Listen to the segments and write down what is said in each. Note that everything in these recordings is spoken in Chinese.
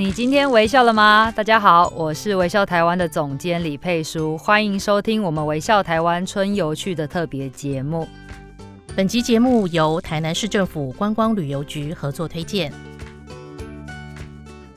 你今天微笑了吗？大家好，我是微笑台湾的总监李佩书，欢迎收听我们微笑台湾春游去的特别节目。本集节目由台南市政府观光旅游局合作推荐。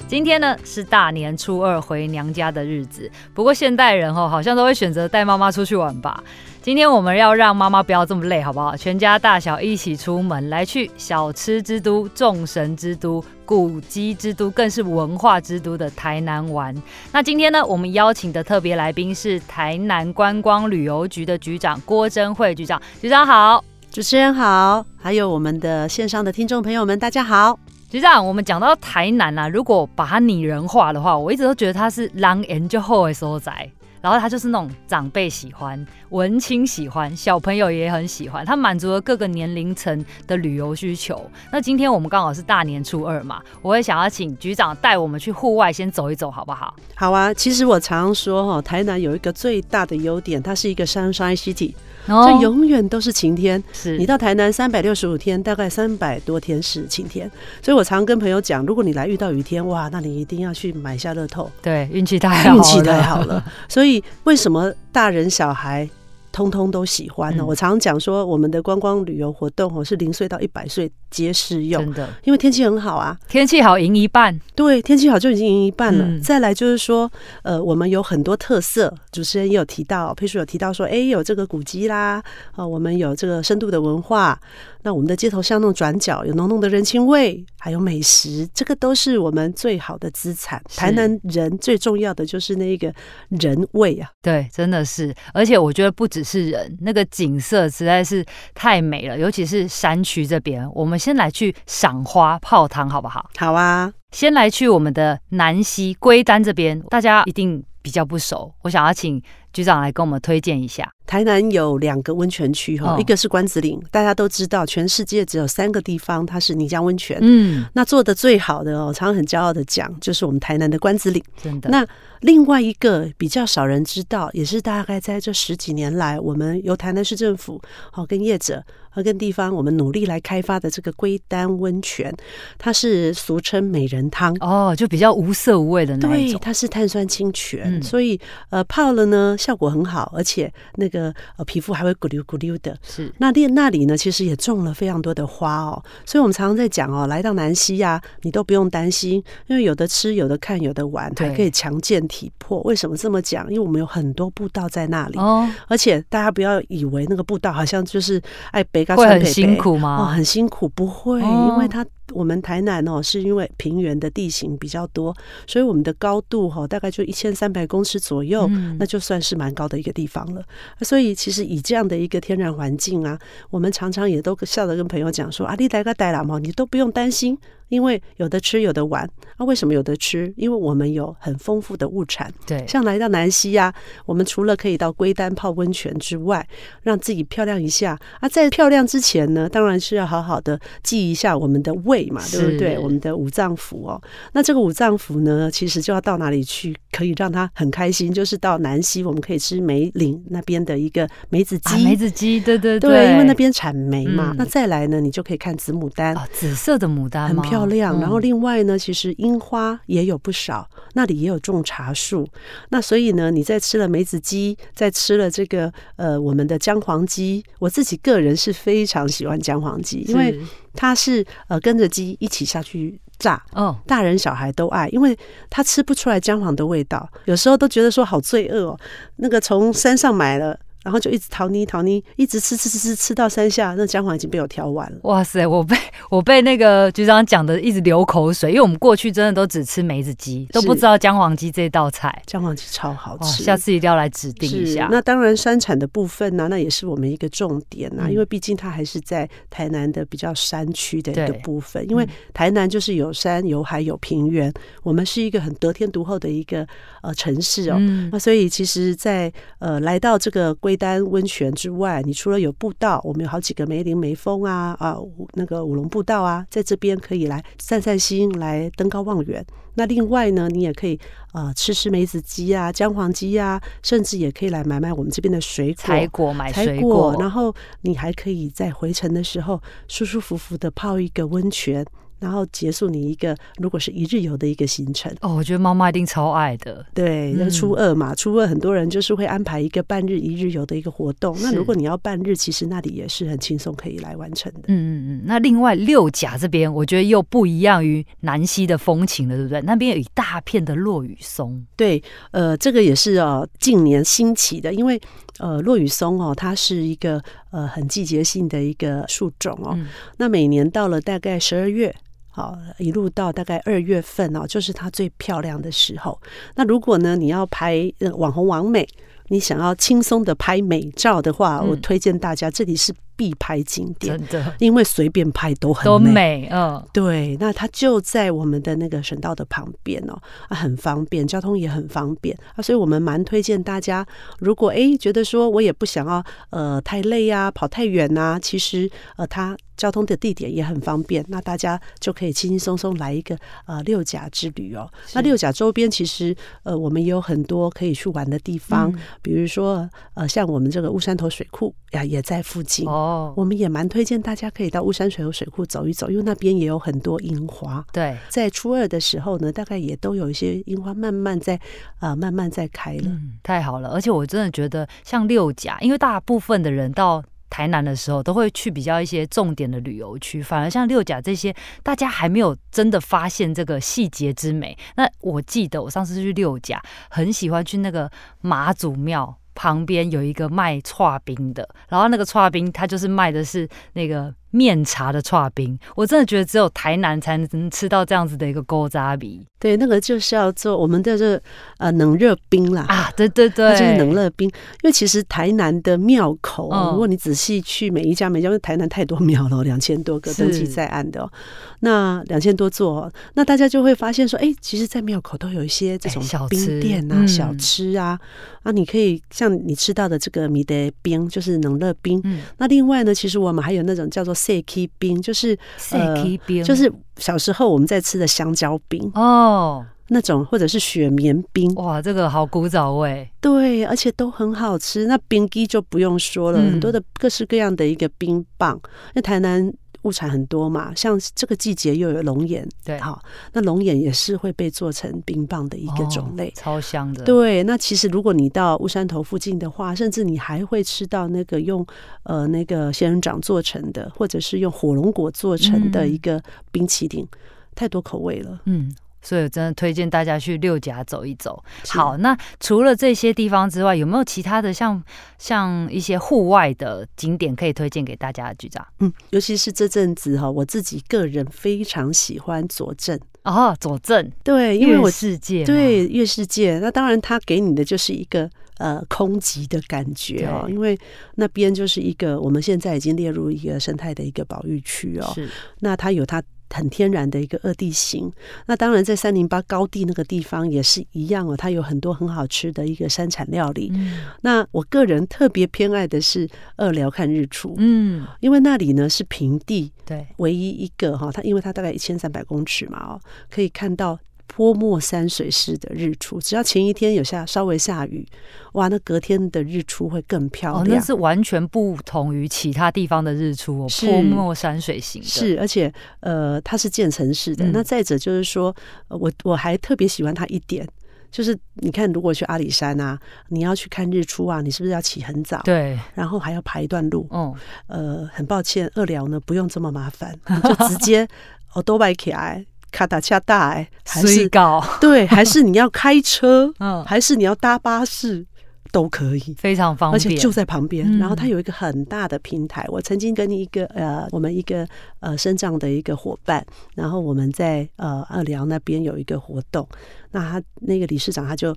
今天呢是大年初二回娘家的日子，不过现代人哦好像都会选择带妈妈出去玩吧。今天我们要让妈妈不要这么累，好不好？全家大小一起出门，来去小吃之都、众神之都、古迹之都，更是文化之都的台南玩。那今天呢，我们邀请的特别来宾是台南观光旅游局的局长郭贞惠局长。局长好，主持人好，还有我们的线上的听众朋友们，大家好。局长，我们讲到台南啊，如果把它拟人化的话，我一直都觉得它是人缘就好的所在，然后他就是那种长辈喜欢、文青喜欢、小朋友也很喜欢，他满足了各个年龄层的旅游需求。那今天我们刚好是大年初二嘛，我也想要请局长带我们去户外先走一走，好不好？好啊，其实我常说哈，台南有一个最大的优点，它是一个山山溪体。这、oh, 永远都是晴天。是你到台南三百六十五天，大概三百多天是晴天。所以我常跟朋友讲，如果你来遇到雨天，哇，那你一定要去买下乐透。对，运气太好了，运气太好了。所以为什么大人小孩？通通都喜欢呢。我常常讲说，我们的观光旅游活动哦，是零岁到一百岁皆适用。真的，因为天气很好啊，天气好赢一半。对，天气好就已经赢一半了。再来就是说，呃，我们有很多特色，主持人也有提到，佩叔有提到说，哎，有这个古迹啦，啊，我们有这个深度的文化。那我们的街头巷弄转角有浓浓的人情味，还有美食，这个都是我们最好的资产。台南人最重要的就是那个人味啊，对，真的是。而且我觉得不只是人，那个景色实在是太美了，尤其是山区这边。我们先来去赏花泡汤，好不好？好啊，先来去我们的南溪龟丹这边，大家一定比较不熟，我想要请局长来跟我们推荐一下。台南有两个温泉区哈，一个是关子岭，大家都知道，全世界只有三个地方它是泥浆温泉。嗯，那做的最好的哦，常常很骄傲的讲，就是我们台南的关子岭。真的。那另外一个比较少人知道，也是大概在这十几年来，我们由台南市政府好跟业者和跟地方，我们努力来开发的这个龟丹温泉，它是俗称美人汤哦，就比较无色无味的那种。对，它是碳酸清泉，嗯、所以呃泡了呢效果很好，而且那个。呃皮肤还会咕溜咕溜的，是那那那里呢，其实也种了非常多的花哦，所以我们常常在讲哦，来到南溪呀，你都不用担心，因为有的吃，有的看，有的玩，还可以强健体魄。为什么这么讲？因为我们有很多步道在那里哦，而且大家不要以为那个步道好像就是哎北嘎川北北很辛苦吗？哦，很辛苦，不会，因为它。我们台南哦，是因为平原的地形比较多，所以我们的高度哈大概就一千三百公尺左右，那就算是蛮高的一个地方了。所以其实以这样的一个天然环境啊，我们常常也都笑着跟朋友讲说：“啊，你来个带啦嘛，你都不用担心。”因为有的吃有的玩，那、啊、为什么有的吃？因为我们有很丰富的物产。对，像来到南溪呀、啊，我们除了可以到龟丹泡温泉之外，让自己漂亮一下啊，在漂亮之前呢，当然是要好好的记一下我们的胃嘛，对不对？我们的五脏腑哦。那这个五脏腑呢，其实就要到哪里去可以让它很开心？就是到南溪，我们可以吃梅岭那边的一个梅子鸡、啊。梅子鸡，对对对，对，因为那边产梅嘛。嗯、那再来呢，你就可以看紫牡丹，哦、紫色的牡丹，很漂亮。亮，然后另外呢，其实樱花也有不少，那里也有种茶树。那所以呢，你在吃了梅子鸡，在吃了这个呃我们的姜黄鸡，我自己个人是非常喜欢姜黄鸡，因为它是呃跟着鸡一起下去炸，哦，大人小孩都爱，因为他吃不出来姜黄的味道，有时候都觉得说好罪恶哦，那个从山上买了。然后就一直逃泥逃泥，一直吃吃吃吃吃到山下，那姜黄已经被我挑完了。哇塞，我被 我被那个局长讲的一直流口水，因为我们过去真的都只吃梅子鸡，都不知道姜黄鸡这道菜。姜黄鸡超好吃，下次一定要来指定一下。那当然，山产的部分呢、啊，那也是我们一个重点啊，嗯、因为毕竟它还是在台南的比较山区的一个部分。因为台南就是有山有海有平原，我们是一个很得天独厚的一个呃城市哦。嗯、那所以其实在，在呃来到这个龟丹温泉之外，你除了有步道，我们有好几个梅林梅峰啊啊，那个五龙步道啊，在这边可以来散散心，来登高望远。那另外呢，你也可以啊、呃、吃吃梅子鸡啊、姜黄鸡啊，甚至也可以来买买我们这边的水果、采果买水果。然后你还可以在回程的时候舒舒服服的泡一个温泉。然后结束你一个如果是一日游的一个行程。哦，我觉得妈妈一定超爱的。对，那初二嘛，初二很多人就是会安排一个半日一日游的一个活动。那如果你要半日，其实那里也是很轻松可以来完成的。嗯嗯嗯。那另外六甲这边，我觉得又不一样于南溪的风情了，对不对？那边有一大片的落羽松。对，呃，这个也是哦，近年兴起的，因为。呃，落羽松哦，它是一个呃很季节性的一个树种哦。嗯、那每年到了大概十二月，好，一路到大概二月份哦，就是它最漂亮的时候。那如果呢，你要拍网红网美，你想要轻松的拍美照的话，嗯、我推荐大家这里是。必拍景点，真的，因为随便拍都很美，都美，嗯，对。那它就在我们的那个省道的旁边哦，啊，很方便，交通也很方便啊，所以我们蛮推荐大家，如果哎觉得说我也不想要呃太累啊，跑太远呐、啊，其实呃它交通的地点也很方便，那大家就可以轻轻松松来一个呃六甲之旅哦。那六甲周边其实呃我们也有很多可以去玩的地方，嗯、比如说呃像我们这个乌山头水库呀也在附近哦。哦，我们也蛮推荐大家可以到乌山水和水库走一走，因为那边也有很多樱花。对，在初二的时候呢，大概也都有一些樱花慢慢在啊、呃，慢慢在开了。嗯，太好了，而且我真的觉得像六甲，因为大部分的人到台南的时候都会去比较一些重点的旅游区，反而像六甲这些，大家还没有真的发现这个细节之美。那我记得我上次去六甲，很喜欢去那个妈祖庙。旁边有一个卖串冰的，然后那个串冰，他就是卖的是那个。面茶的剉冰，我真的觉得只有台南才能吃到这样子的一个古早味。对，那个就是要做我们的这呃冷热冰啦啊，对对对，就是冷热冰。因为其实台南的庙口，嗯、如果你仔细去每一家每一家，因为台南太多庙了，两千多个登记在案的，哦，那两千多座，那大家就会发现说，哎、欸，其实，在庙口都有一些这种冰店啊、小吃啊，啊，你可以像你吃到的这个米的冰，就是冷热冰。嗯、那另外呢，其实我们还有那种叫做。赛 K 冰就是塞 K 冰，就是小时候我们在吃的香蕉冰。哦，那种或者是雪绵冰，哇，这个好古早味，对，而且都很好吃。那冰机就不用说了，嗯、很多的各式各样的一个冰棒，那台南。物产很多嘛，像这个季节又有龙眼，对，好，那龙眼也是会被做成冰棒的一个种类，哦、超香的。对，那其实如果你到乌山头附近的话，甚至你还会吃到那个用呃那个仙人掌做成的，或者是用火龙果做成的一个冰淇淋，嗯、太多口味了，嗯。所以，我真的推荐大家去六甲走一走。好，那除了这些地方之外，有没有其他的像像一些户外的景点可以推荐给大家的局长？嗯，尤其是这阵子哈，我自己个人非常喜欢左镇。哦，左镇。对，因为我世界对月世界，那当然它给你的就是一个呃空寂的感觉哦，因为那边就是一个我们现在已经列入一个生态的一个保育区哦，是，那它有它。很天然的一个二地形，那当然在三零八高地那个地方也是一样哦，它有很多很好吃的一个山产料理。嗯、那我个人特别偏爱的是二寮看日出，嗯，因为那里呢是平地，对，唯一一个哈，它因为它大概一千三百公尺嘛哦，可以看到。泼墨山水式的日出，只要前一天有下稍微下雨，哇，那隔天的日出会更漂亮。哦，那是完全不同于其他地方的日出哦，泼墨山水型的。是，而且呃，它是渐层式的。嗯、那再者就是说，我我还特别喜欢它一点，就是你看，如果去阿里山啊，你要去看日出啊，你是不是要起很早？对，然后还要排一段路。嗯，呃，很抱歉，二寮呢不用这么麻烦，你就直接 哦都拜起来。卡达恰大哎，还是高对，还是你要开车，嗯，还是你要搭巴士都可以，非常方便，而且就在旁边。然后它有一个很大的平台。我曾经跟一个呃，我们一个呃身障的一个伙伴，然后我们在呃二寮那边有一个活动，那他那个理事长他就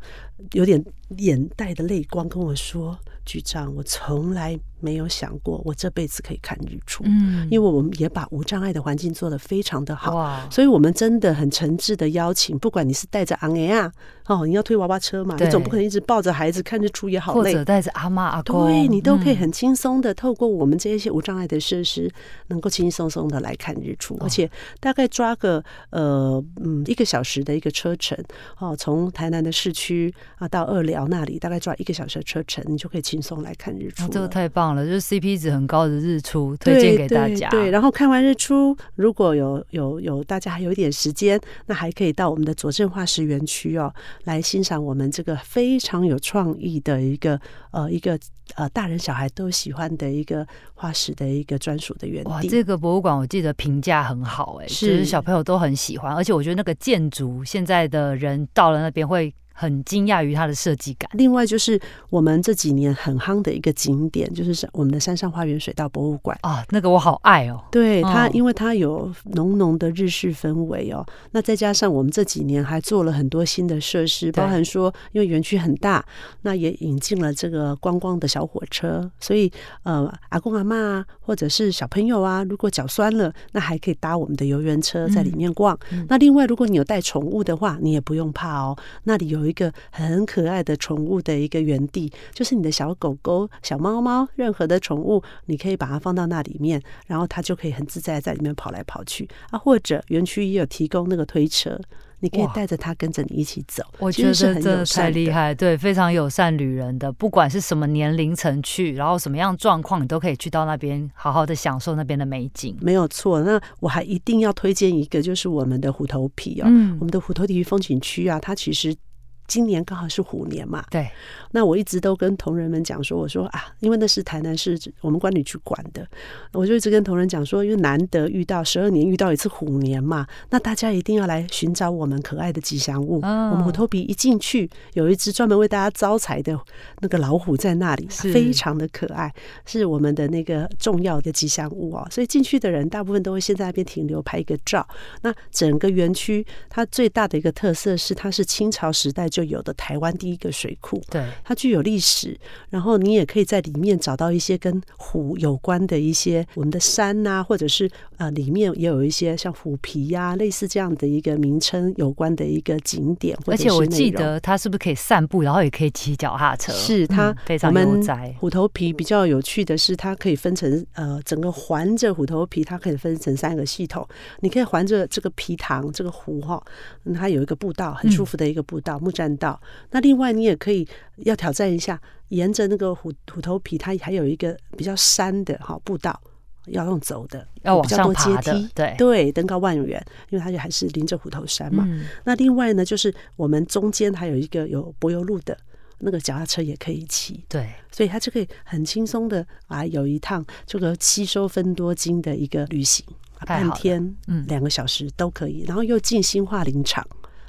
有点眼带的泪光跟我说：“局长，我从来。”没有想过我这辈子可以看日出，嗯，因为我们也把无障碍的环境做得非常的好，哇，所以我们真的很诚挚的邀请，不管你是带着昂哎啊，哦，你要推娃娃车嘛，对。你总不可能一直抱着孩子看日出也好累，或者带着阿妈阿公，对，你都可以很轻松的透过我们这些无障碍的设施，能够轻轻松松的来看日出，哦、而且大概抓个呃嗯一个小时的一个车程，哦，从台南的市区啊到二寮那里，大概抓一个小时的车程，你就可以轻松来看日出，哦，这个太棒。棒了，就是 CP 值很高的日出，推荐给大家。对，对，然后看完日出，如果有有有大家还有一点时间，那还可以到我们的佐镇化石园区哦，来欣赏我们这个非常有创意的一个呃一个呃大人小孩都喜欢的一个化石的一个专属的园地。哇，这个博物馆我记得评价很好哎，是，就是小朋友都很喜欢，而且我觉得那个建筑现在的人到了那边会。很惊讶于它的设计感。另外就是我们这几年很夯的一个景点，就是我们的山上花园水稻博物馆啊，那个我好爱哦。对它，因为它有浓浓的日式氛围哦。那再加上我们这几年还做了很多新的设施，包含说因为园区很大，那也引进了这个观光的小火车，所以呃，阿公阿妈啊，或者是小朋友啊，如果脚酸了，那还可以搭我们的游园车在里面逛。嗯。那另外，如果你有带宠物的话，你也不用怕哦，那里有。有一个很可爱的宠物的一个园地，就是你的小狗狗、小猫猫，任何的宠物，你可以把它放到那里面，然后它就可以很自在在里面跑来跑去啊。或者园区也有提供那个推车，你可以带着它跟着你一起走。我觉得真的太厉害，对，非常友善旅人的，不管是什么年龄层去，然后什么样状况，你都可以去到那边好好的享受那边的美景。没有错，那我还一定要推荐一个，就是我们的虎头皮哦，嗯，我们的虎头皮风景区啊，它其实。今年刚好是虎年嘛，对。那我一直都跟同仁们讲说，我说啊，因为那是台南市我们管理局管的，我就一直跟同仁讲说，因为难得遇到十二年遇到一次虎年嘛，那大家一定要来寻找我们可爱的吉祥物。哦、我们虎头埤一进去，有一只专门为大家招财的那个老虎在那里，非常的可爱，是我们的那个重要的吉祥物哦。所以进去的人大部分都会先在那边停留拍一个照。那整个园区它最大的一个特色是，它是清朝时代。就有的台湾第一个水库，对，它具有历史。然后你也可以在里面找到一些跟虎有关的一些我们的山呐、啊，或者是呃里面也有一些像虎皮呀、啊，类似这样的一个名称有关的一个景点。而且我记得它是不是可以散步，然后也可以骑脚踏车？是它、嗯、非常悠哉。虎头皮比较有趣的是，它可以分成呃整个环着虎头皮，它可以分成三个系统。你可以环着这个皮塘这个湖哈，它有一个步道，很舒服的一个步道，木栈。道，那另外你也可以要挑战一下，沿着那个虎虎头皮，它还有一个比较山的哈步道，要用走的，要往上爬的，比较多阶梯，对。对，登高望远，因为它就还是临着虎头山嘛。嗯、那另外呢，就是我们中间还有一个有柏油路的那个脚踏车也可以骑，对，所以它就可以很轻松的啊有一趟这个吸收分多金的一个旅行，半天嗯。两个小时都可以，然后又进新化林场。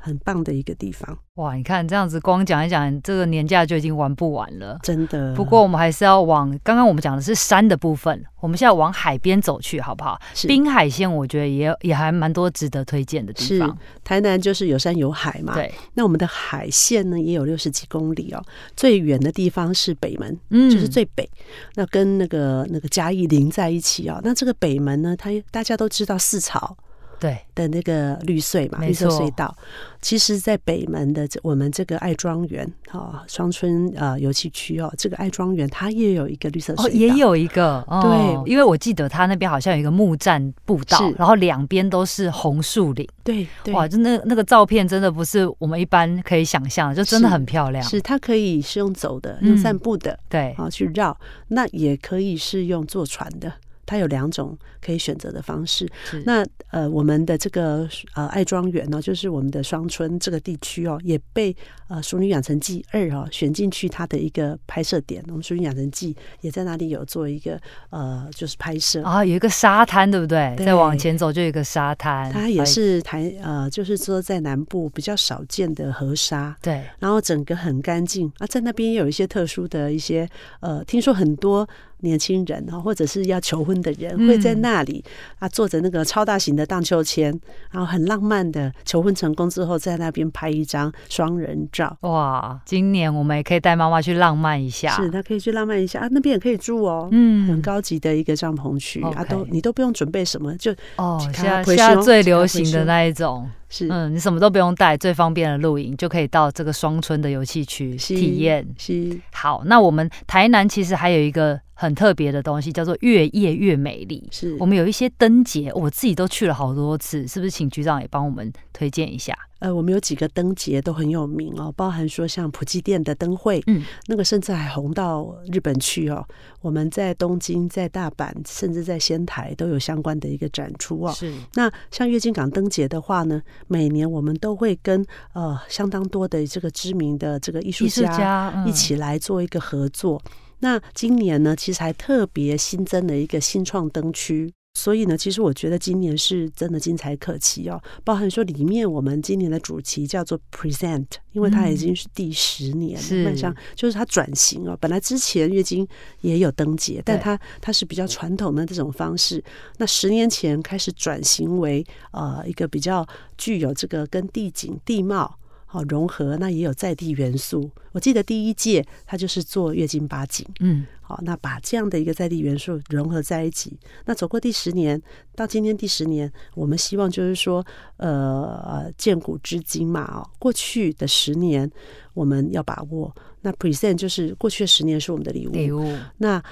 很棒的一个地方哇！你看这样子，光讲一讲，这个年假就已经玩不完了，真的。不过我们还是要往刚刚我们讲的是山的部分，我们现在往海边走去，好不好？滨海线我觉得也也还蛮多值得推荐的地方。台南就是有山有海嘛，对。那我们的海线呢也有六十几公里哦，最远的地方是北门，嗯，就是最北，那跟那个那个嘉义邻在一起哦。那这个北门呢，它大家都知道四草。对。的那个绿隧嘛，绿色隧道，其实，在北门的我们这个爱庄园啊，双春呃游憩区哦，这个爱庄园它也有一个绿色隧道，哦，也有一个，哦、对，因为我记得它那边好像有一个木栈步道，然后两边都是红树林，对，对。哇，就那那个照片真的不是我们一般可以想象的，就真的很漂亮。是，是它可以是用走的，用散步的，嗯、对，啊去绕，那也可以是用坐船的。它有两种可以选择的方式。那呃，我们的这个呃爱庄园呢，就是我们的双村这个地区哦，也被呃《淑女养成记二》哦选进去它的一个拍摄点。我们《淑女养成记》也在那里有做一个呃，就是拍摄啊，有一个沙滩，对不对？对，再往前走就有一个沙滩。它也是台呃，就是说在南部比较少见的河沙。对，然后整个很干净啊，在那边也有一些特殊的一些呃，听说很多。年轻人啊，或者是要求婚的人，会在那里啊坐着那个超大型的荡秋千，然后很浪漫的求婚成功之后，在那边拍一张双人照。哇，今年我们也可以带妈妈去浪漫一下。是，她可以去浪漫一下啊，那边也可以住哦，嗯，很高级的一个帐篷区啊，都你都不用准备什么，就哦，现在现在最流行的那一种。是，嗯，你什么都不用带，最方便的露营就可以到这个双村的游戏区体验。是，好，那我们台南其实还有一个很特别的东西，叫做越夜越美丽。是，我们有一些灯节，我自己都去了好多次，是不是？请局长也帮我们推荐一下。呃，我们有几个灯节都很有名哦，包含说像普济殿的灯会，嗯，那个甚至还红到日本去哦。我们在东京、在大阪，甚至在仙台都有相关的一个展出哦。是。那像月津港灯节的话呢，每年我们都会跟呃相当多的这个知名的这个艺术家一起来做一个合作。嗯、那今年呢，其实还特别新增了一个新创灯区。所以呢，其实我觉得今年是真的精彩可期哦。包含说里面我们今年的主题叫做 Present，因为它已经是第十年了，迈向、嗯、就是它转型哦。本来之前月经也有登节，但它它是比较传统的这种方式。那十年前开始转型为呃一个比较具有这个跟地景地貌。好融合，那也有在地元素。我记得第一届它就是做月经八景，嗯，好，那把这样的一个在地元素融合在一起。那走过第十年，到今天第十年，我们希望就是说，呃，见古知今嘛，哦，过去的十年我们要把握。那 present 就是过去的十年是我们的礼物，礼物。那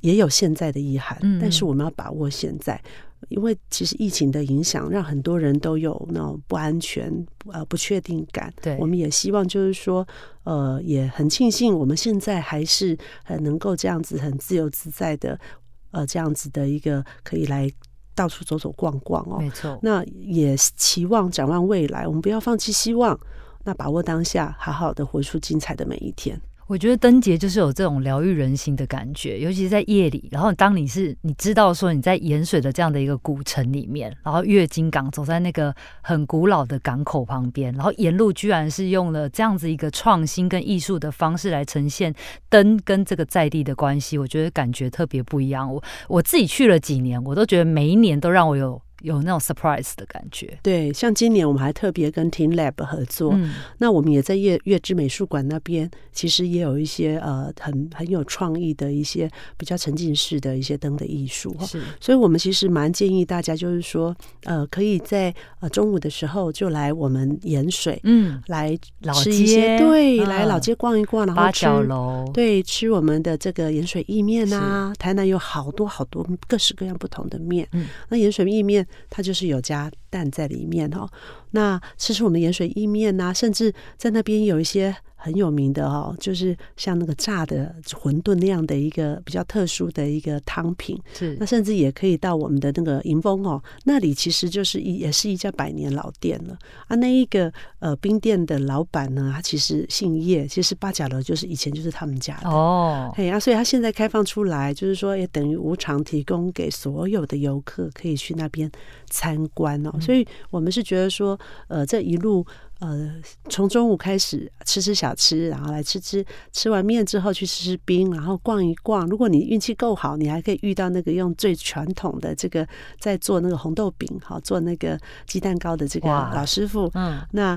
也有现在的遗憾，嗯，但是我们要把握现在。因为其实疫情的影响，让很多人都有那种不安全、呃不确定感。对，我们也希望就是说，呃，也很庆幸我们现在还是很能够这样子很自由自在的，呃，这样子的一个可以来到处走走逛逛哦。没错。那也期望展望未来，我们不要放弃希望，那把握当下，好好的活出精彩的每一天。我觉得灯节就是有这种疗愈人心的感觉，尤其是在夜里。然后当你是你知道说你在盐水的这样的一个古城里面，然后月津港走在那个很古老的港口旁边，然后沿路居然是用了这样子一个创新跟艺术的方式来呈现灯跟这个在地的关系，我觉得感觉特别不一样。我我自己去了几年，我都觉得每一年都让我有。有那种 surprise 的感觉，对，像今年我们还特别跟 teamLab 合作，嗯、那我们也在月月之美术馆那边，其实也有一些呃很很有创意的一些比较沉浸式的一些灯的艺术，是，所以我们其实蛮建议大家，就是说呃可以在呃中午的时候就来我们盐水，嗯，来吃一些，老街。对，嗯、来老街逛一逛，然后吃，对，吃我们的这个盐水意面啊，台南有好多好多各式各样不同的面，嗯，那盐水意面。它就是有加蛋在里面哦，那吃吃我们盐水意面呐，甚至在那边有一些。很有名的哦，就是像那个炸的馄饨那样的一个比较特殊的一个汤品。是，那甚至也可以到我们的那个迎丰哦，那里其实就是一也是一家百年老店了啊。那一个呃冰店的老板呢，他其实姓叶，其实八甲楼就是以前就是他们家的哦。嘿啊，所以他现在开放出来，就是说也等于无偿提供给所有的游客可以去那边参观哦。所以我们是觉得说，呃，这一路。呃，从中午开始吃吃小吃，然后来吃吃，吃完面之后去吃吃冰，然后逛一逛。如果你运气够好，你还可以遇到那个用最传统的这个在做那个红豆饼，好做那个鸡蛋糕的这个老师傅。嗯，那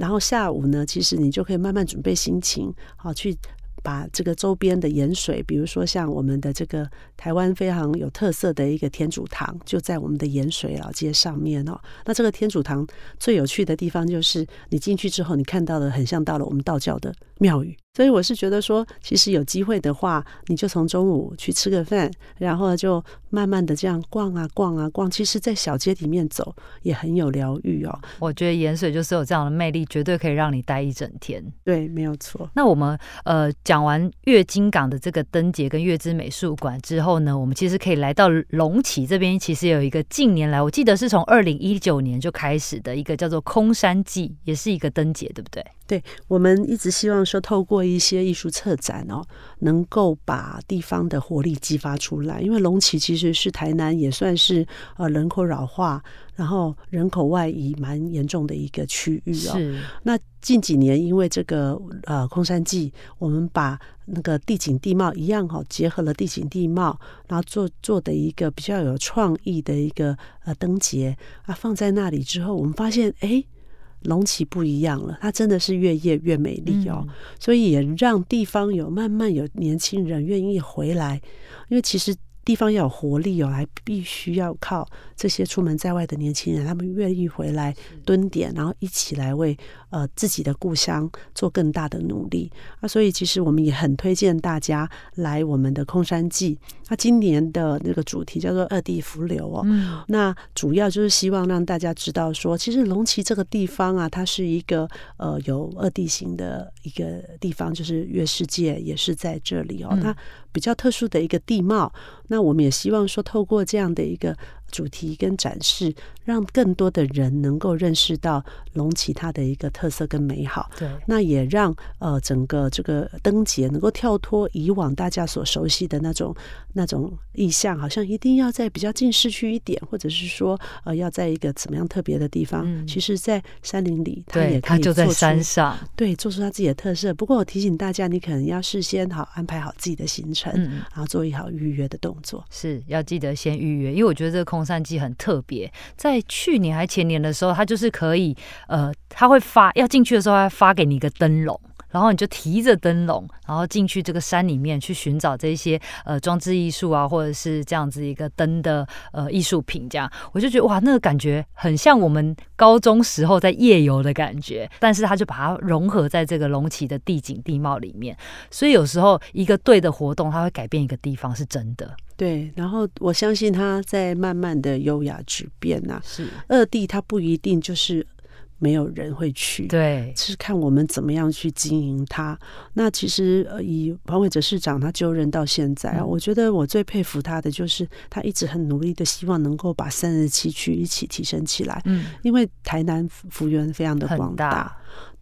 然后下午呢，其实你就可以慢慢准备心情，好去。把这个周边的盐水，比如说像我们的这个台湾非常有特色的一个天主堂，就在我们的盐水老街上面哦。那这个天主堂最有趣的地方就是，你进去之后，你看到的很像到了我们道教的庙宇。所以我是觉得说，其实有机会的话，你就从中午去吃个饭，然后就慢慢的这样逛啊逛啊逛。其实，在小街里面走也很有疗愈哦。我觉得盐水就是有这样的魅力，绝对可以让你待一整天。对，没有错。那我们呃讲完月津港的这个灯节跟月之美术馆之后呢，我们其实可以来到龙崎这边。其实有一个近年来，我记得是从二零一九年就开始的一个叫做空山记，也是一个灯节，对不对？对，我们一直希望说，透过一些艺术策展哦，能够把地方的活力激发出来。因为龙崎其实是台南也算是呃人口老化，然后人口外移蛮严重的一个区域哦。是。那近几年因为这个呃空山祭，我们把那个地景地貌一样哈，结合了地景地貌，然后做做的一个比较有创意的一个呃灯节啊，放在那里之后，我们发现哎。龙崎不一样了，它真的是越夜越美丽哦，嗯、所以也让地方有慢慢有年轻人愿意回来，因为其实地方要有活力哦，还必须要靠这些出门在外的年轻人，他们愿意回来蹲点，然后一起来为呃自己的故乡做更大的努力啊。所以其实我们也很推荐大家来我们的空山记。那今年的那个主题叫做“二地浮流”哦，嗯，那主要就是希望让大家知道说，其实龙旗这个地方啊，它是一个呃有二地形的一个地方，就是月世界也是在这里哦，它比较特殊的一个地貌。那我们也希望说，透过这样的一个主题跟展示，让更多的人能够认识到龙崎它的一个特色跟美好。对，那也让呃整个这个灯节能够跳脱以往大家所熟悉的那种那种意象，好像一定要在比较近市区一点，或者是说呃要在一个怎么样特别的地方。嗯、其实，在山林里，它也可以就在山上，对，做出它自己的特色。不过我提醒大家，你可能要事先好安排好自己的行程，嗯、然后做一好预约的动作。是要记得先预约，因为我觉得这个空山祭很特别。在去年还前年的时候，它就是可以，呃，它会发要进去的时候，它发给你一个灯笼。然后你就提着灯笼，然后进去这个山里面去寻找这些呃装置艺术啊，或者是这样子一个灯的呃艺术品，这样我就觉得哇，那个感觉很像我们高中时候在夜游的感觉。但是他就把它融合在这个隆起的地景地貌里面，所以有时候一个对的活动，它会改变一个地方，是真的。对，然后我相信它在慢慢的优雅质变呐、啊。是二地，它不一定就是。没有人会去，对，是看我们怎么样去经营它。那其实呃，以黄伟哲市长他就任到现在啊，嗯、我觉得我最佩服他的就是他一直很努力的希望能够把三十七区一起提升起来。嗯，因为台南幅员非常的广大，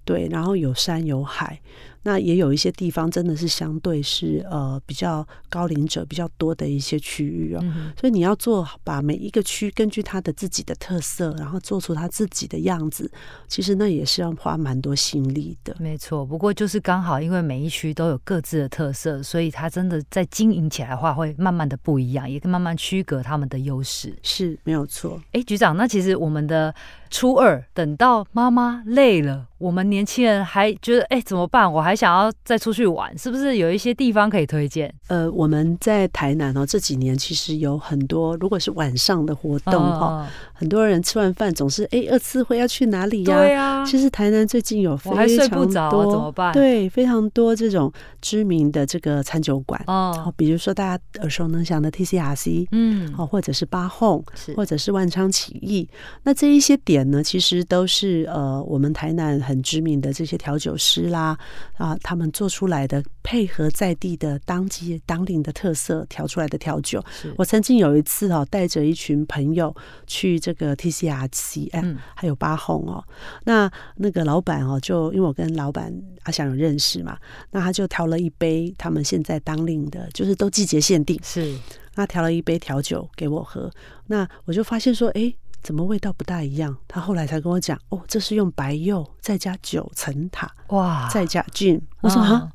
对，然后有山有海。那也有一些地方真的是相对是呃比较高龄者比较多的一些区域哦，嗯、所以你要做把每一个区根据它的自己的特色，然后做出它自己的样子，其实那也是要花蛮多心力的。没错，不过就是刚好因为每一区都有各自的特色，所以它真的在经营起来的话会慢慢的不一样，也慢慢区隔他们的优势。是没有错。哎，局长，那其实我们的初二等到妈妈累了，我们年轻人还觉得哎怎么办？我还还想要再出去玩，是不是有一些地方可以推荐？呃，我们在台南哦，这几年其实有很多，如果是晚上的活动哈，哦、很多人吃完饭总是哎，二次会要去哪里呀？对呀。其实台南最近有非常多，怎么办？对，非常多这种知名的这个餐酒馆哦，比如说大家耳熟能详的 TCRC，嗯，哦，或者是八凤，是或者是万昌起义，那这一些点呢，其实都是呃，我们台南很知名的这些调酒师啦。啊，他们做出来的配合在地的当季当令的特色调出来的调酒，我曾经有一次哦，带着一群朋友去这个 TCRC，嗯，还有八红哦，那那个老板哦，就因为我跟老板阿翔有认识嘛，那他就调了一杯他们现在当令的，就是都季节限定，是，那调了一杯调酒给我喝，那我就发现说，哎。怎么味道不大一样？他后来才跟我讲，哦，这是用白柚再加九层塔，哇，再加 gin。我说哈，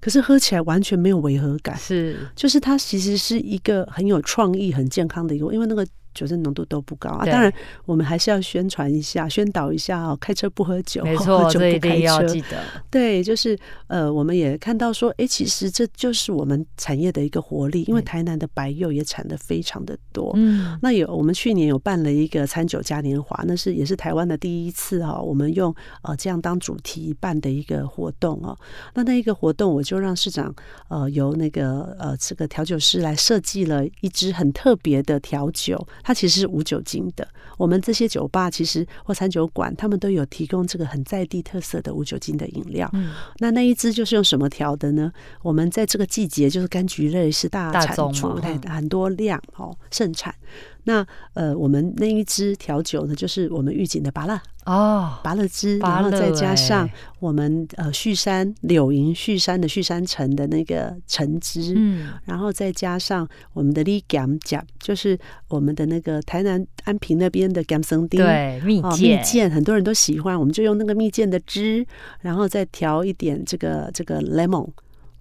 可是喝起来完全没有违和感，是，就是它其实是一个很有创意、很健康的一个，因为那个。酒精浓度都不高啊，当然我们还是要宣传一下、宣导一下哦，开车不喝酒，没 错，喝酒不开车，记得。对，就是呃，我们也看到说，哎，其实这就是我们产业的一个活力，因为台南的白柚也产的非常的多。嗯，那有我们去年有办了一个餐酒嘉年华，那是也是台湾的第一次哈，我们用呃这样当主题办的一个活动哦。那那一个活动，我就让市长呃由那个呃这个调酒师来设计了一支很特别的调酒。它其实是无酒精的。我们这些酒吧其实或餐酒馆，他们都有提供这个很在地特色的无酒精的饮料。嗯，那那一支就是用什么调的呢？我们在这个季节，就是柑橘类是大产出，很多量哦，盛产。那呃，我们那一支调酒呢，就是我们预警的芭乐哦，芭乐汁，然后再加上我们呃旭山柳营旭山的旭山橙的那个橙汁，嗯，然后再加上我们的李甘酱，就是我们的那个台南安平那边的甘松丁，对，蜜饯，蜜饯。很多人都喜欢，我们就用那个蜜饯的汁，然后再调一点这个这个 lemon。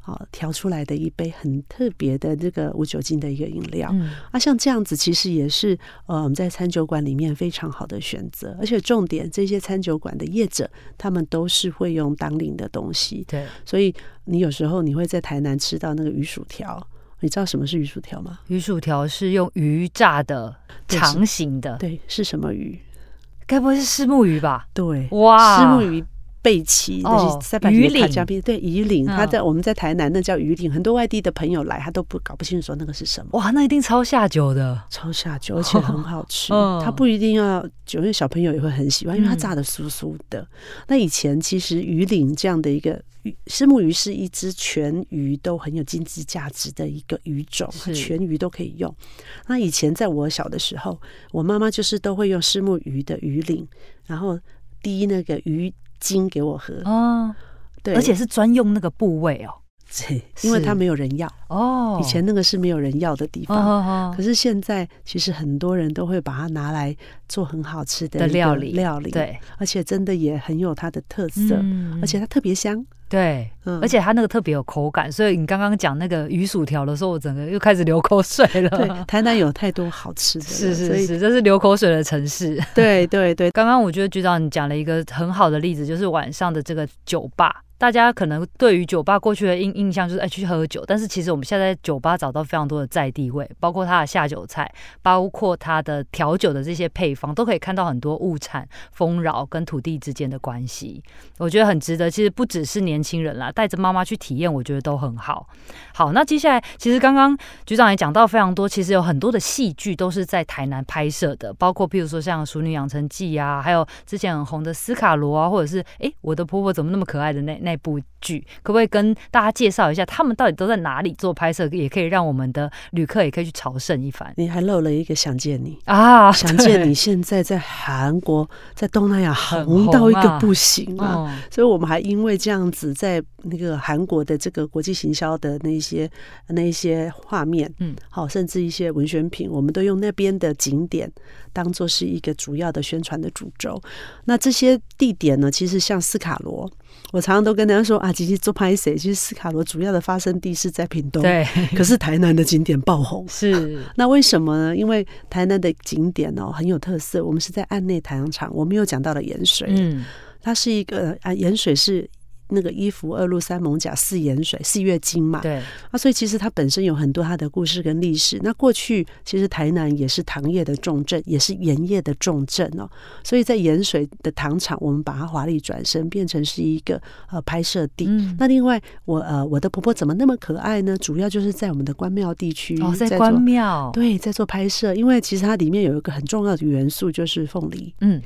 好，调出来的一杯很特别的这个无酒精的一个饮料，嗯、啊，像这样子其实也是呃我们在餐酒馆里面非常好的选择，而且重点这些餐酒馆的业者他们都是会用当令的东西，对，所以你有时候你会在台南吃到那个鱼薯条。你知道什么是鱼薯条吗？鱼薯条是用鱼炸的，长形的。对，是什么鱼？该不会是虱目鱼吧？对，哇，虱目鱼。背鳍那是塞巴鱼鳞，对鱼鳞，他在我们在台南那叫鱼鳞，很多外地的朋友来，他都不搞不清楚说那个是什么。哇，那一定超下酒的，超下酒，而且很好吃。它不一定要酒，因为小朋友也会很喜欢，因为它炸的酥酥的。那以前其实鱼鳞这样的一个鱼，虱目鱼是一只全鱼都很有经济价值的一个鱼种，全鱼都可以用。那以前在我小的时候，我妈妈就是都会用石目鱼的鱼鳞，然后滴那个鱼。精给我喝。哦，对，而且是专用那个部位哦，对，因为它没有人要。哦。以前那个是没有人要的地方，可是现在其实很多人都会把它拿来做很好吃的料理，料理对，而且真的也很有它的特色，而且它特别香，对，而且它那个特别有口感。所以你刚刚讲那个鱼薯条的时候，我整个又开始流口水了。对，台南有太多好吃的，是是是，这是流口水的城市。对对对，刚刚我觉得局长你讲了一个很好的例子，就是晚上的这个酒吧。大家可能对于酒吧过去的印印象就是哎去喝酒，但是其实我们现在在酒吧找到非常多的在地味，包括它的下酒菜，包括它的调酒的这些配方，都可以看到很多物产丰饶跟土地之间的关系。我觉得很值得。其实不只是年轻人啦，带着妈妈去体验，我觉得都很好。好，那接下来其实刚刚局长也讲到非常多，其实有很多的戏剧都是在台南拍摄的，包括譬如说像《淑女养成记》啊，还有之前很红的《斯卡罗》啊，或者是哎我的婆婆怎么那么可爱的那那部剧，可不可以跟大家介绍一下他们到底都在哪里做拍摄？也可以让我们的旅客也可以去朝圣一番。你还漏了一个《想见你》啊，《想见你》现在在韩国，在东南亚红到一个不行啊，啊所以我们还因为这样子，在那个韩国的这个国际行销的那些那一些画面，嗯，好，甚至一些文宣品，我们都用那边的景点当做是一个主要的宣传的主轴。那这些地点呢，其实像斯卡罗。我常常都跟大家说啊，其实做拍摄，其实斯卡罗主要的发生地是在屏东，对。可是台南的景点爆红，是。那为什么呢？因为台南的景点哦很有特色。我们是在岸内台糖厂，我们又讲到了盐水，嗯，它是一个啊，盐水是。那个一氟二氯三艋甲四盐水四月经嘛，对啊，所以其实它本身有很多它的故事跟历史。那过去其实台南也是糖业的重镇，也是盐业的重镇哦。所以在盐水的糖厂，我们把它华丽转身，变成是一个呃拍摄地。嗯、那另外，我呃我的婆婆怎么那么可爱呢？主要就是在我们的关庙地区哦，在关庙对，在做拍摄，因为其实它里面有一个很重要的元素，就是凤梨。嗯。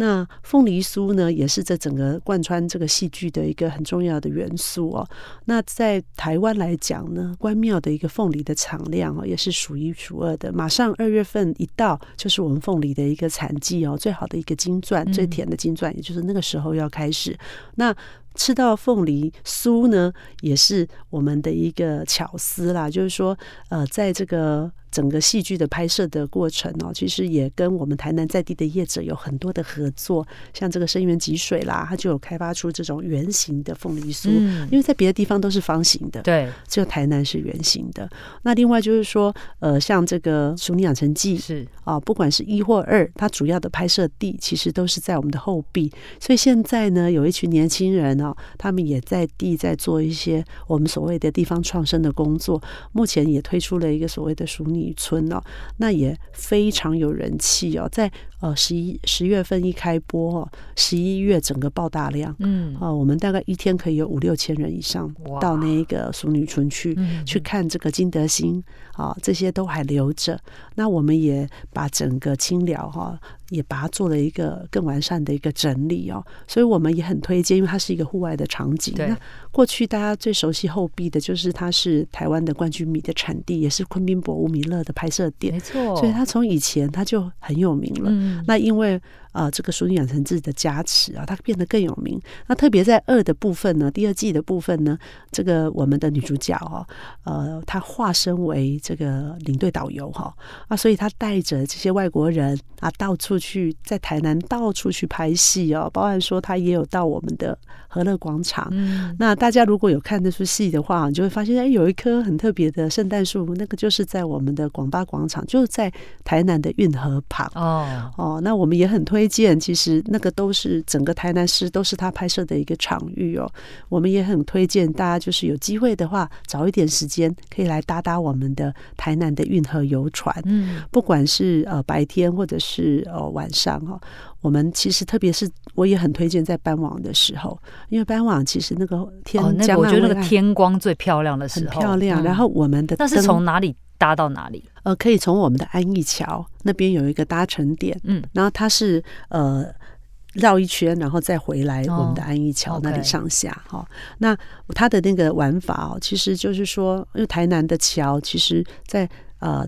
那凤梨酥呢，也是这整个贯穿这个戏剧的一个很重要的元素哦。那在台湾来讲呢，关庙的一个凤梨的产量哦，也是数一数二的。马上二月份一到，就是我们凤梨的一个产季哦，最好的一个金钻，最甜的金钻，也就是那个时候要开始。那吃到凤梨酥呢，也是我们的一个巧思啦，就是说，呃，在这个。整个戏剧的拍摄的过程哦，其实也跟我们台南在地的业者有很多的合作，像这个生源集水啦，它就有开发出这种圆形的凤梨酥，嗯、因为在别的地方都是方形的，对，只有台南是圆形的。那另外就是说，呃，像这个《熟女养成记》是啊，不管是一或二，它主要的拍摄地其实都是在我们的后壁，所以现在呢，有一群年轻人哦，他们也在地在做一些我们所谓的地方创生的工作，目前也推出了一个所谓的熟女。女村哦，那也非常有人气哦，在呃十一十月份一开播哦，十一月整个爆大量，嗯，哦，我们大概一天可以有五六千人以上到那个淑女村去去看这个金德兴啊，这些都还留着。那我们也把整个清疗哈。也把它做了一个更完善的一个整理哦，所以我们也很推荐，因为它是一个户外的场景。对那过去大家最熟悉后壁的就是它是台湾的冠军米的产地，也是昆宾博物米乐的拍摄点，没错。所以它从以前它就很有名了。嗯、那因为啊、呃，这个《淑女养成记》的加持啊，它变得更有名。那特别在二的部分呢，第二季的部分呢，这个我们的女主角哦，呃，她化身为这个领队导游哈啊，所以她带着这些外国人啊，到处去在台南到处去拍戏哦，包含说她也有到我们的和乐广场。嗯，那大家如果有看这出戏的话，你就会发现哎，有一棵很特别的圣诞树，那个就是在我们的广巴广场，就是在台南的运河旁。哦哦，那我们也很推。推荐，其实那个都是整个台南市都是他拍摄的一个场域哦。我们也很推荐大家，就是有机会的话，早一点时间可以来搭搭我们的台南的运河游船。嗯，不管是呃白天或者是呃晚上哦，我们其实特别是我也很推荐在傍晚的时候，因为傍晚其实那个天，哦，那个我觉得那个天光最漂亮的时候，很漂亮。然后我们的那是从哪里？搭到哪里？呃，可以从我们的安义桥那边有一个搭乘点，嗯，然后它是呃绕一圈，然后再回来我们的安义桥那里上下哈、哦 okay。那它的那个玩法哦，其实就是说，因为台南的桥，其实在呃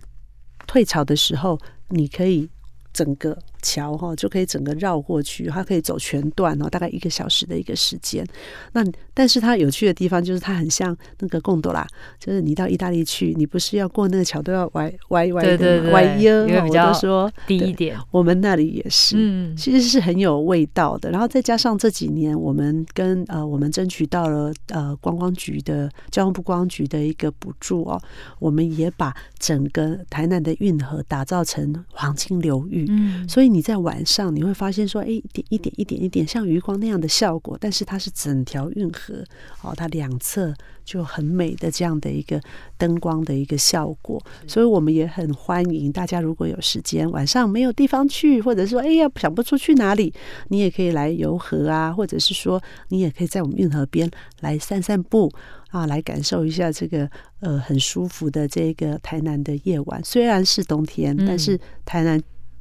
退潮的时候，你可以整个。桥哈就可以整个绕过去，它可以走全段哦，大概一个小时的一个时间。那但是它有趣的地方就是它很像那个贡多拉，就是你到意大利去，你不是要过那个桥都要歪歪歪的歪腰，因为比较说低一点。我们那里也是，嗯，其实是很有味道的。然后再加上这几年我们跟呃我们争取到了呃观光局的交通部观光局的一个补助哦，我们也把整个台南的运河打造成黄金流域，嗯，所以。你在晚上你会发现说，哎，一点一点一点一点像余光那样的效果，但是它是整条运河哦，它两侧就很美的这样的一个灯光的一个效果，所以我们也很欢迎大家，如果有时间晚上没有地方去，或者说哎呀想不出去哪里，你也可以来游河啊，或者是说你也可以在我们运河边来散散步啊，来感受一下这个呃很舒服的这个台南的夜晚。虽然是冬天，但是台南。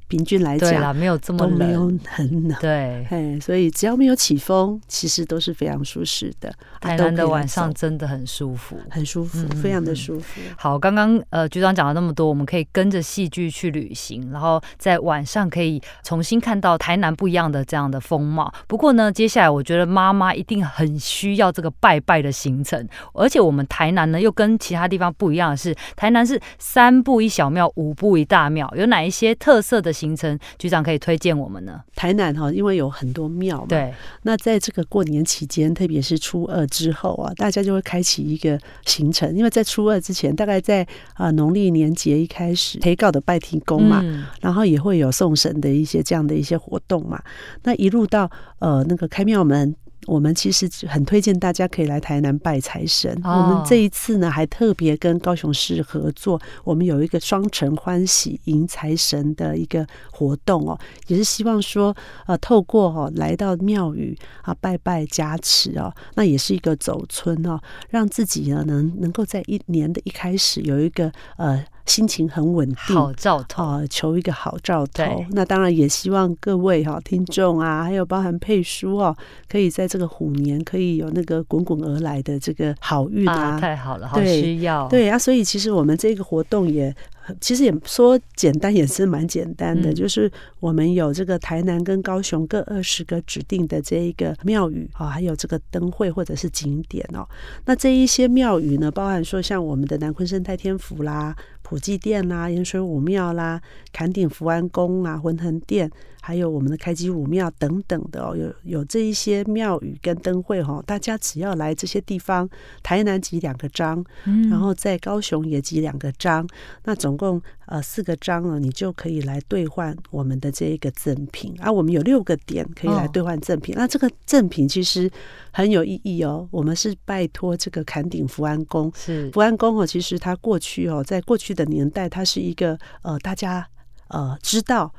平均来讲，没有这么冷，没有很冷。对，哎，所以只要没有起风，其实都是非常舒适的。台南的晚上真的很舒服，很舒服，嗯、非常的舒服。好，刚刚呃局长讲了那么多，我们可以跟着戏剧去旅行，然后在晚上可以重新看到台南不一样的这样的风貌。不过呢，接下来我觉得妈妈一定很需要这个拜拜的行程，而且我们台南呢又跟其他地方不一样的是，台南是三步一小庙，五步一大庙，有哪一些特色的行程局长可以推荐我们呢？台南哈，因为有很多庙嘛，对。那在这个过年期间，特别是初二之后啊，大家就会开启一个行程。因为在初二之前，大概在啊农历年节一开始，陪告的拜天公嘛、嗯，然后也会有送神的一些这样的一些活动嘛。那一路到呃那个开庙门。我们其实很推荐大家可以来台南拜财神。我们这一次呢，还特别跟高雄市合作，我们有一个双城欢喜迎财神的一个活动哦，也是希望说，呃，透过哦来到庙宇啊拜拜加持哦，那也是一个走春哦，让自己呢能能够在一年的一开始有一个呃。心情很稳定，好兆头啊，求一个好兆头。那当然也希望各位哈听众啊，还有包含佩书哦，可以在这个虎年可以有那个滚滚而来的这个好运啊，啊！太好了，好需要。对啊，所以其实我们这个活动也。其实也说简单也是蛮简单的，就是我们有这个台南跟高雄各二十个指定的这一个庙宇啊，还有这个灯会或者是景点哦。那这一些庙宇呢，包含说像我们的南昆生太天府啦、普济殿啦、盐水武庙啦、坎顶福安宫啊、文衡殿。还有我们的开基武庙等等的哦，有有这一些庙宇跟灯会哈，大家只要来这些地方，台南集两个章，然后在高雄也集两个章，那总共呃四个章呢，你就可以来兑换我们的这一个赠品啊。我们有六个点可以来兑换赠品，那这个赠品其实很有意义哦。我们是拜托这个坎顶福安宫，是福安宫哦，其实它过去哦，在过去的年代，它是一个呃大家呃知道。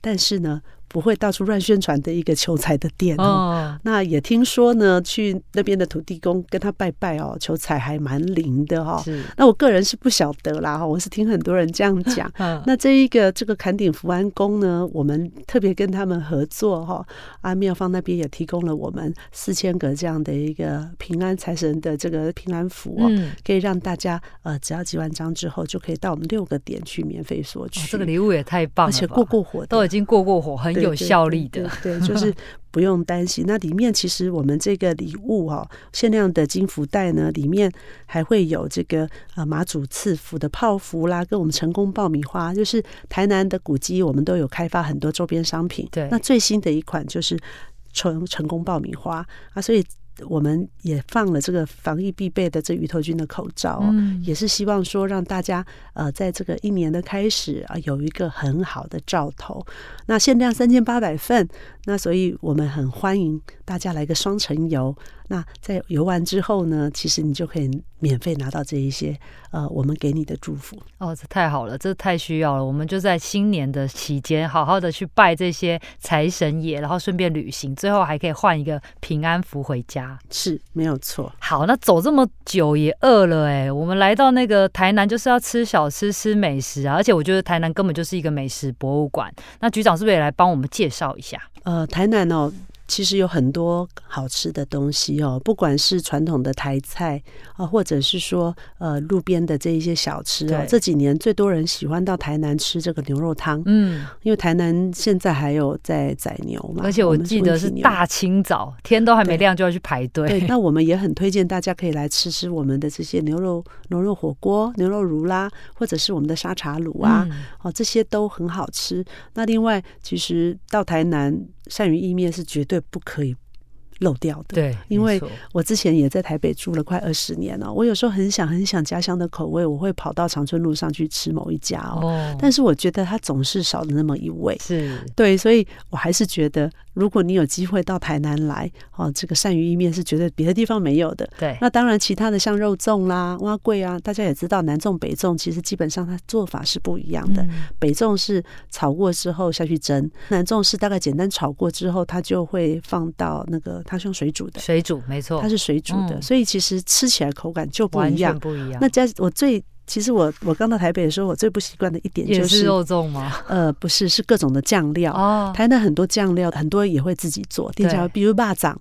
但是呢，不会到处乱宣传的一个求财的店哦。那也听说呢，去那边的土地公跟他拜拜哦，求财还蛮灵的哈。是。那我个人是不晓得啦哈，我是听很多人这样讲。那这一个这个坎顶福安宫呢，我们特别跟他们合作哈。阿妙方那边也提供了我们四千个这样的一个平安财神的这个平安符哦，可以让大家呃只要集完章之后，就可以到我们六个点去免费索取。这个礼物也太棒了，而且过过火都已经过过火，很。有效力的，对，就是 不用担心。那里面其实我们这个礼物哦，限量的金福袋呢，里面还会有这个呃马祖赐福的泡芙啦，跟我们成功爆米花，就是台南的古迹，我们都有开发很多周边商品。对，那最新的一款就是成成功爆米花啊，所以我们也放了这个防疫必备的这鱼头菌的口罩，哦，嗯，也是希望说让大家呃，在这个一年的开始啊，有一个很好的兆头。那限量三千八百份，那所以我们很欢迎大家来个双城游。那在游完之后呢，其实你就可以免费拿到这一些呃，我们给你的祝福。哦，这太好了，这太需要了。我们就在新年的期间，好好的去拜这些财神爷，然后顺便旅行，最后还可以换一个平安符回家。是，没有错。好，那走这么久也饿了哎，我们来到那个台南就是要吃小吃、吃美食啊，而且我觉得台南根本就是一个美食博物馆。那局长是不是也来帮我们介绍一下？呃，台南哦。其实有很多好吃的东西哦，不管是传统的台菜啊，或者是说呃路边的这一些小吃哦。这几年最多人喜欢到台南吃这个牛肉汤，嗯，因为台南现在还有在宰牛嘛，而且我记得是大清早，天都还没亮就要去排队。对，那我们也很推荐大家可以来吃吃我们的这些牛肉牛肉火锅、牛肉炉啦，或者是我们的沙茶卤啊，哦，这些都很好吃。那另外，其实到台南。善于意面是绝对不可以漏掉的，对，因为我之前也在台北住了快二十年了，我有时候很想很想家乡的口味，我会跑到长春路上去吃某一家哦，但是我觉得它总是少了那么一味，是对，所以我还是觉得。如果你有机会到台南来，哦，这个鳝鱼意面是绝对别的地方没有的。对，那当然其他的像肉粽啦、蛙桂啊，大家也知道南粽北粽其实基本上它做法是不一样的。嗯、北粽是炒过之后下去蒸，南粽是大概简单炒过之后，它就会放到那个它是用水煮的，水煮没错，它是水煮的，嗯、所以其实吃起来口感就不一样，不一样。那加我最。其实我我刚到台北的时候，我最不习惯的一点就是，是肉粽吗？呃，不是，是各种的酱料。哦，台南很多酱料，很多也会自己做。店家比如霸掌，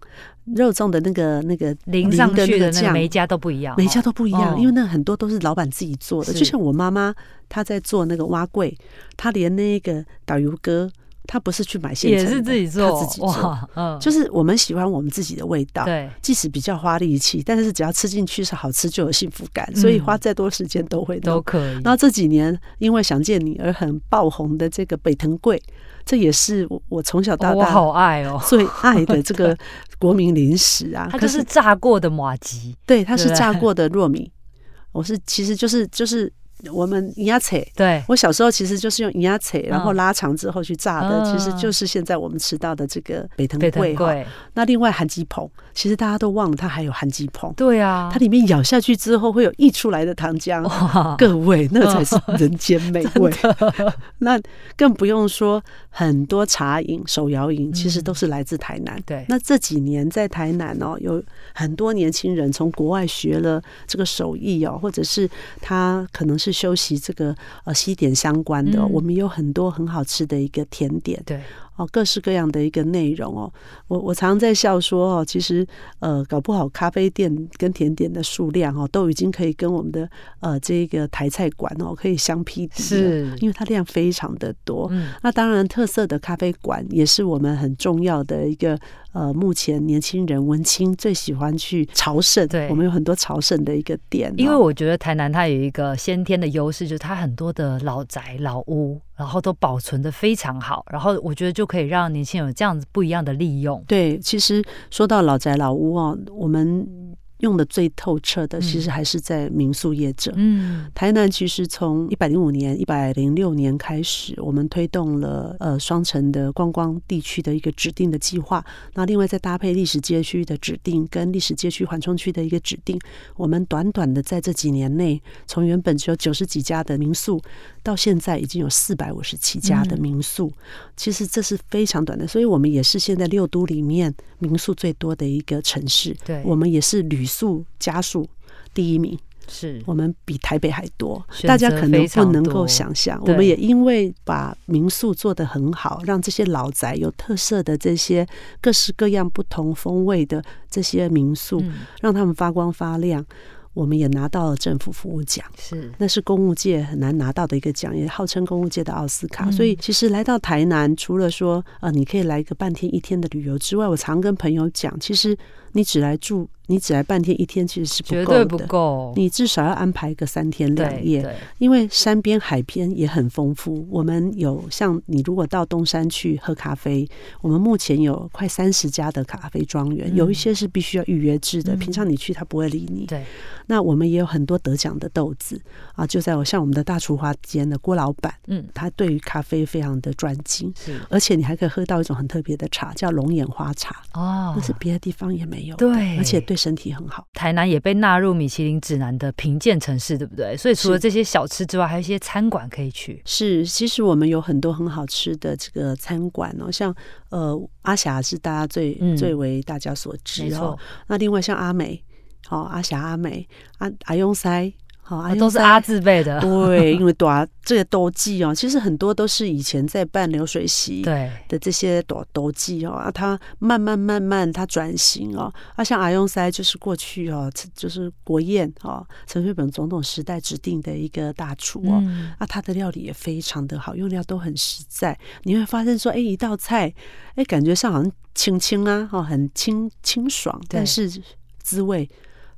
肉粽的那个那个淋上去的那个，每一家都不一样，每一家都不一样，因为那很多都是老板自己做的。就像我妈妈她在做那个蛙桂，她连那个导游哥。他不是去买现成的，也是自己做，他自己做，嗯，就是我们喜欢我们自己的味道，对，即使比较花力气，但是只要吃进去是好吃就有幸福感，所以花再多时间都会都可以。然后这几年因为想见你而很爆红的这个北藤贵，这也是我我从小到大我好爱哦。最爱的这个国民零食啊，它就是炸过的马吉，对，它是炸过的糯米，我是其实就是就是。我们银牙菜，对，我小时候其实就是用银牙菜，然后拉长之后去炸的，其实就是现在我们吃到的这个北藤贵。那另外韩鸡棚，其实大家都忘了它还有韩鸡棚。对啊，它里面咬下去之后会有溢出来的糖浆，各位那才是人间美味。那更不用说很多茶饮、手摇饮，其实都是来自台南。对，那这几年在台南哦，有很多年轻人从国外学了这个手艺哦，或者是他可能是。休息这个呃西点相关的，嗯、我们有很多很好吃的一个甜点，对哦，各式各样的一个内容哦。我我常常在笑说哦，其实呃搞不好咖啡店跟甜点的数量哦，都已经可以跟我们的呃这个台菜馆哦可以相媲敌，是因为它量非常的多。嗯、那当然特色的咖啡馆也是我们很重要的一个。呃，目前年轻人文青最喜欢去朝圣，对，我们有很多朝圣的一个点。因为我觉得台南它有一个先天的优势，就是它很多的老宅老屋，然后都保存的非常好，然后我觉得就可以让年轻人有这样子不一样的利用。对，其实说到老宅老屋啊，我们。用的最透彻的，其实还是在民宿业者。嗯，台南其实从一百零五年、一百零六年开始，我们推动了呃双城的观光地区的一个指定的计划。那另外再搭配历史街区的指定跟历史街区缓冲区的一个指定，我们短短的在这几年内，从原本只有九十几家的民宿，到现在已经有四百五十七家的民宿。其实这是非常短的，所以我们也是现在六都里面民宿最多的一个城市。对，我们也是旅。宿家数第一名，是我们比台北还多，大家可能不能够想象。我们也因为把民宿做得很好，让这些老宅有特色的这些各式各样不同风味的这些民宿，让他们发光发亮。我们也拿到了政府服务奖，是那是公务界很难拿到的一个奖，也号称公务界的奥斯卡。所以其实来到台南，除了说呃你可以来一个半天一天的旅游之外，我常跟朋友讲，其实你只来住。你只来半天一天其实是不够的，绝对不够。你至少要安排个三天两夜，因为山边海边也很丰富。我们有像你如果到东山去喝咖啡，我们目前有快三十家的咖啡庄园，有一些是必须要预约制的，平常你去他不会理你。对，那我们也有很多得奖的豆子啊，就在我像我们的大厨花间的郭老板，嗯，他对于咖啡非常的专精，是，而且你还可以喝到一种很特别的茶，叫龙眼花茶。哦，那是别的地方也没有，对，而且对身体很好。台南也被纳入米其林指南的评鉴城市，对不对？所以除了这些小吃之外，还有一些餐馆可以去。是，其实我们有很多很好吃的这个餐馆哦，像呃阿霞是大家最、嗯、最为大家所知哦。那另外像阿美，好、哦、阿霞阿美阿阿雍塞。啊，都是阿字辈的。对，因为 多这个斗记哦，其实很多都是以前在办流水席对的这些多斗记哦，啊，他慢慢慢慢他转型哦，啊，像阿雍塞就是过去哦，就是国宴哦，陈水扁总统时代指定的一个大厨哦，啊，他的料理也非常的好，用料都很实在，你会发现说，哎，一道菜，哎，感觉上好像清清啊，哦，很清清爽，但是滋味。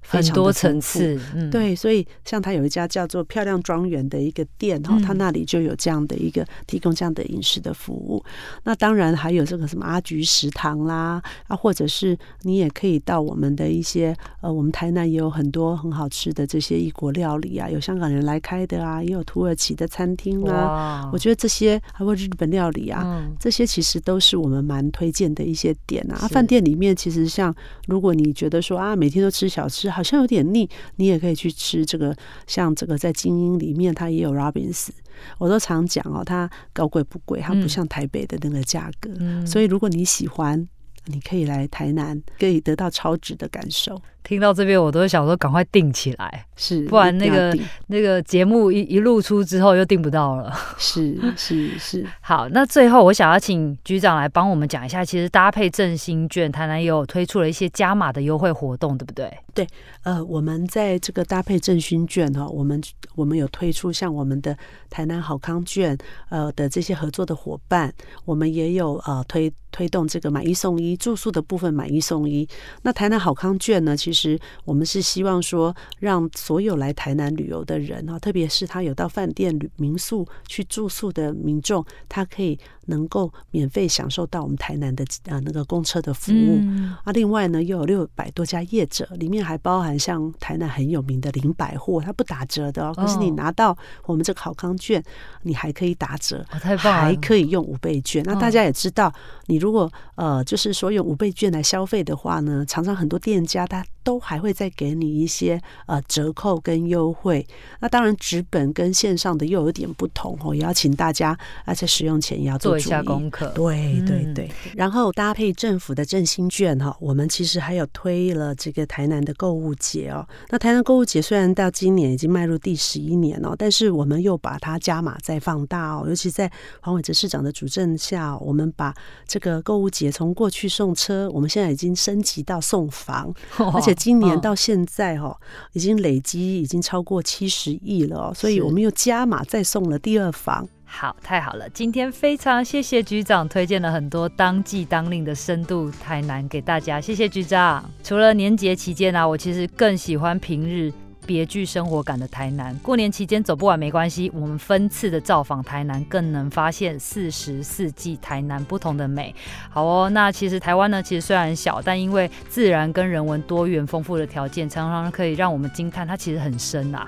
很多层次，嗯，对，所以像他有一家叫做漂亮庄园的一个店哈，他那里就有这样的一个提供这样的饮食的服务。那当然还有这个什么阿菊食堂啦，啊，或者是你也可以到我们的一些呃，我们台南也有很多很好吃的这些异国料理啊，有香港人来开的啊，也有土耳其的餐厅啊。我觉得这些还有日本料理啊，这些其实都是我们蛮推荐的一些点啊。饭店里面其实像如果你觉得说啊，每天都吃小吃。好像有点腻，你也可以去吃这个，像这个在精英里面，它也有 Robins，我都常讲哦，它高贵不贵，它不像台北的那个价格，嗯、所以如果你喜欢，你可以来台南，可以得到超值的感受。听到这边，我都想说赶快订起来，是，不然那个那个节目一一露出之后又订不到了。是是是。好，那最后我想要请局长来帮我们讲一下，其实搭配振兴券，台南也有推出了一些加码的优惠活动，对不对？对，呃，我们在这个搭配振兴券哈，我们我们有推出像我们的台南好康券，呃的这些合作的伙伴，我们也有呃推推动这个买一送一住宿的部分买一送一。那台南好康券呢，其实其实我们是希望说，让所有来台南旅游的人啊，特别是他有到饭店、旅民宿去住宿的民众，他可以能够免费享受到我们台南的呃那个公车的服务。嗯、啊，另外呢，又有六百多家业者，里面还包含像台南很有名的林百货，它不打折的哦。可是你拿到我们这个好康券，你还可以打折，哦、太棒了，还可以用五倍券。那大家也知道，你如果呃就是说用五倍券来消费的话呢，常常很多店家他。都还会再给你一些呃折扣跟优惠，那当然纸本跟线上的又有点不同哦，也要请大家而且使用前也要做，做一下功课。对对对，嗯、然后搭配政府的振兴券哈，我们其实还有推了这个台南的购物节哦。那台南购物节虽然到今年已经迈入第十一年哦，但是我们又把它加码再放大哦，尤其在黄伟哲市长的主政下，我们把这个购物节从过去送车，我们现在已经升级到送房，而且。今年到现在哈，已经累积已经超过七十亿了哦，所以我们又加码再送了第二房。好，太好了！今天非常谢谢局长推荐了很多当季当令的深度台南给大家，谢谢局长。除了年节期间啊，我其实更喜欢平日。别具生活感的台南，过年期间走不完没关系，我们分次的造访台南，更能发现四时四季台南不同的美。好哦，那其实台湾呢，其实虽然小，但因为自然跟人文多元丰富的条件，常常可以让我们惊叹它其实很深啊。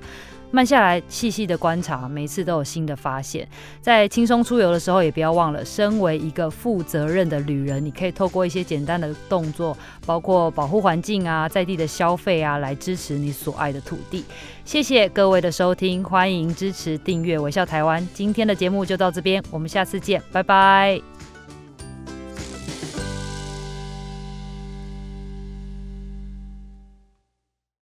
慢下来，细细的观察，每次都有新的发现。在轻松出游的时候，也不要忘了，身为一个负责任的旅人，你可以透过一些简单的动作，包括保护环境啊，在地的消费啊，来支持你所爱的土地。谢谢各位的收听，欢迎支持订阅微笑台湾。今天的节目就到这边，我们下次见，拜拜。